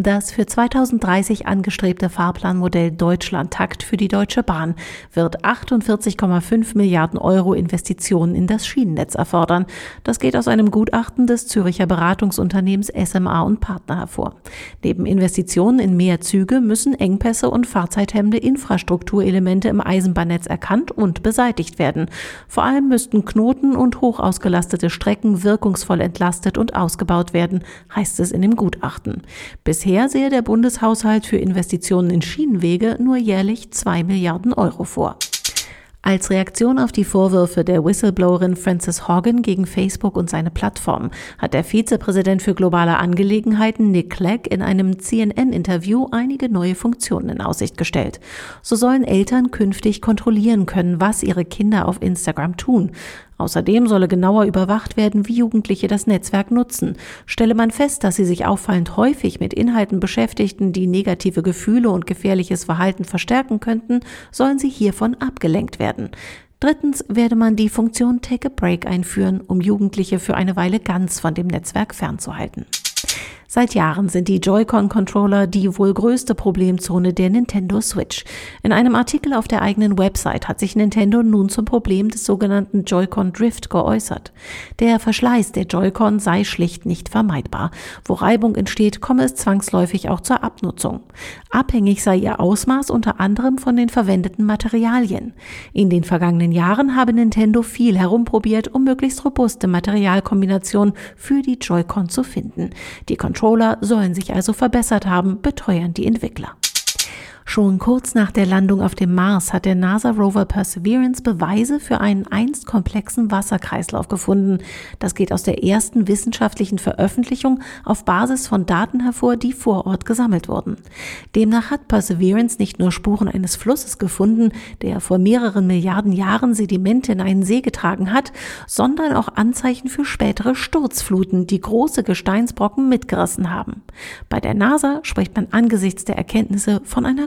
Das für 2030 angestrebte Fahrplanmodell Deutschland-Takt für die Deutsche Bahn wird 48,5 Milliarden Euro Investitionen in das Schienennetz erfordern. Das geht aus einem Gutachten des Züricher Beratungsunternehmens SMA und Partner hervor. Neben Investitionen in mehr Züge müssen Engpässe und fahrzeithemmende Infrastrukturelemente im Eisenbahnnetz erkannt und beseitigt werden. Vor allem müssten Knoten und hochausgelastete Strecken wirkungsvoll entlastet und ausgebaut werden, heißt es in dem Gutachten. Bisher Bisher sehe der Bundeshaushalt für Investitionen in Schienenwege nur jährlich zwei Milliarden Euro vor. Als Reaktion auf die Vorwürfe der Whistleblowerin Frances Horgan gegen Facebook und seine Plattform hat der Vizepräsident für globale Angelegenheiten Nick Clegg in einem CNN-Interview einige neue Funktionen in Aussicht gestellt. So sollen Eltern künftig kontrollieren können, was ihre Kinder auf Instagram tun. Außerdem solle genauer überwacht werden, wie Jugendliche das Netzwerk nutzen. Stelle man fest, dass sie sich auffallend häufig mit Inhalten beschäftigten, die negative Gefühle und gefährliches Verhalten verstärken könnten, sollen sie hiervon abgelenkt werden. Drittens werde man die Funktion Take a Break einführen, um Jugendliche für eine Weile ganz von dem Netzwerk fernzuhalten. Seit Jahren sind die Joy-Con-Controller die wohl größte Problemzone der Nintendo Switch. In einem Artikel auf der eigenen Website hat sich Nintendo nun zum Problem des sogenannten Joy-Con Drift geäußert. Der Verschleiß der Joy-Con sei schlicht nicht vermeidbar. Wo Reibung entsteht, komme es zwangsläufig auch zur Abnutzung. Abhängig sei ihr Ausmaß unter anderem von den verwendeten Materialien. In den vergangenen Jahren habe Nintendo viel herumprobiert, um möglichst robuste Materialkombinationen für die Joy-Con zu finden. Die Controller sollen sich also verbessert haben, beteuern die Entwickler. Schon kurz nach der Landung auf dem Mars hat der NASA-Rover Perseverance Beweise für einen einst komplexen Wasserkreislauf gefunden. Das geht aus der ersten wissenschaftlichen Veröffentlichung auf Basis von Daten hervor, die vor Ort gesammelt wurden. Demnach hat Perseverance nicht nur Spuren eines Flusses gefunden, der vor mehreren Milliarden Jahren Sedimente in einen See getragen hat, sondern auch Anzeichen für spätere Sturzfluten, die große Gesteinsbrocken mitgerissen haben. Bei der NASA spricht man angesichts der Erkenntnisse von einer